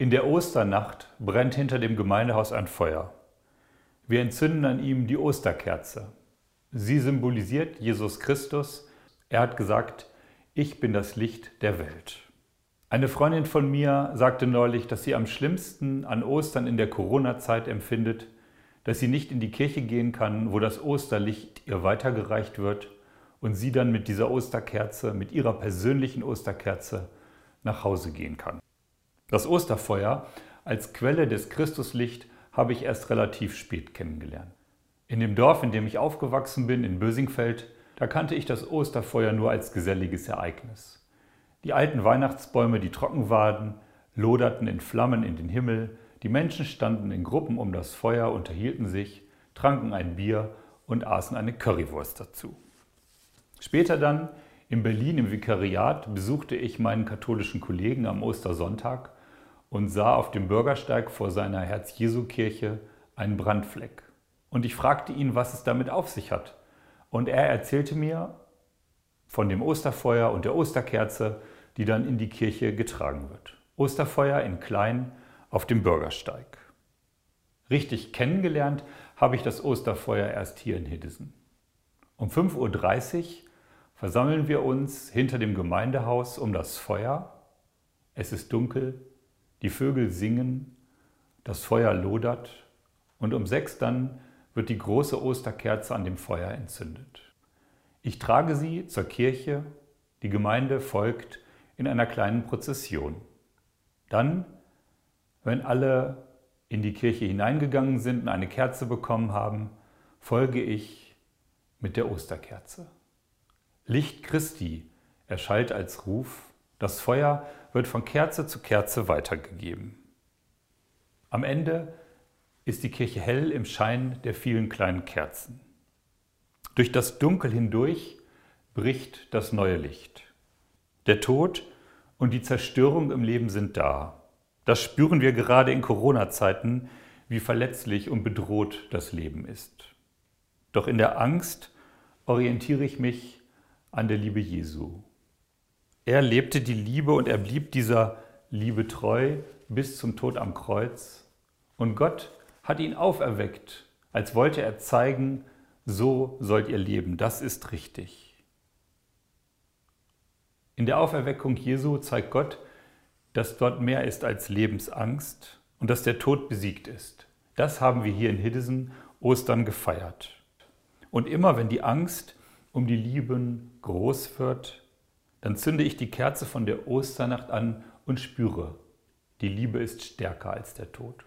In der Osternacht brennt hinter dem Gemeindehaus ein Feuer. Wir entzünden an ihm die Osterkerze. Sie symbolisiert Jesus Christus. Er hat gesagt, ich bin das Licht der Welt. Eine Freundin von mir sagte neulich, dass sie am schlimmsten an Ostern in der Corona-Zeit empfindet, dass sie nicht in die Kirche gehen kann, wo das Osterlicht ihr weitergereicht wird und sie dann mit dieser Osterkerze, mit ihrer persönlichen Osterkerze nach Hause gehen kann. Das Osterfeuer als Quelle des Christuslicht habe ich erst relativ spät kennengelernt. In dem Dorf, in dem ich aufgewachsen bin, in Bösingfeld, da kannte ich das Osterfeuer nur als geselliges Ereignis. Die alten Weihnachtsbäume, die trocken waren, loderten in Flammen in den Himmel, die Menschen standen in Gruppen um das Feuer, unterhielten sich, tranken ein Bier und aßen eine Currywurst dazu. Später dann, in Berlin im Vikariat, besuchte ich meinen katholischen Kollegen am Ostersonntag und sah auf dem Bürgersteig vor seiner Herz-Jesu-Kirche einen Brandfleck. Und ich fragte ihn, was es damit auf sich hat. Und er erzählte mir von dem Osterfeuer und der Osterkerze, die dann in die Kirche getragen wird. Osterfeuer in klein auf dem Bürgersteig. Richtig kennengelernt habe ich das Osterfeuer erst hier in Hiddesen. Um 5.30 Uhr versammeln wir uns hinter dem Gemeindehaus um das Feuer. Es ist dunkel, die Vögel singen, das Feuer lodert und um sechs dann wird die große Osterkerze an dem Feuer entzündet. Ich trage sie zur Kirche, die Gemeinde folgt in einer kleinen Prozession. Dann, wenn alle in die Kirche hineingegangen sind und eine Kerze bekommen haben, folge ich mit der Osterkerze. Licht Christi erschallt als Ruf, das Feuer wird von Kerze zu Kerze weitergegeben. Am Ende ist die Kirche hell im Schein der vielen kleinen Kerzen. Durch das Dunkel hindurch bricht das neue Licht. Der Tod und die Zerstörung im Leben sind da. Das spüren wir gerade in Corona-Zeiten, wie verletzlich und bedroht das Leben ist. Doch in der Angst orientiere ich mich an der Liebe Jesu. Er lebte die Liebe und er blieb dieser Liebe treu bis zum Tod am Kreuz. Und Gott hat ihn auferweckt, als wollte er zeigen, so sollt ihr leben, das ist richtig. In der Auferweckung Jesu zeigt Gott, dass dort mehr ist als Lebensangst und dass der Tod besiegt ist. Das haben wir hier in Hiddesen Ostern gefeiert. Und immer wenn die Angst um die Lieben groß wird, dann zünde ich die Kerze von der Osternacht an und spüre, die Liebe ist stärker als der Tod.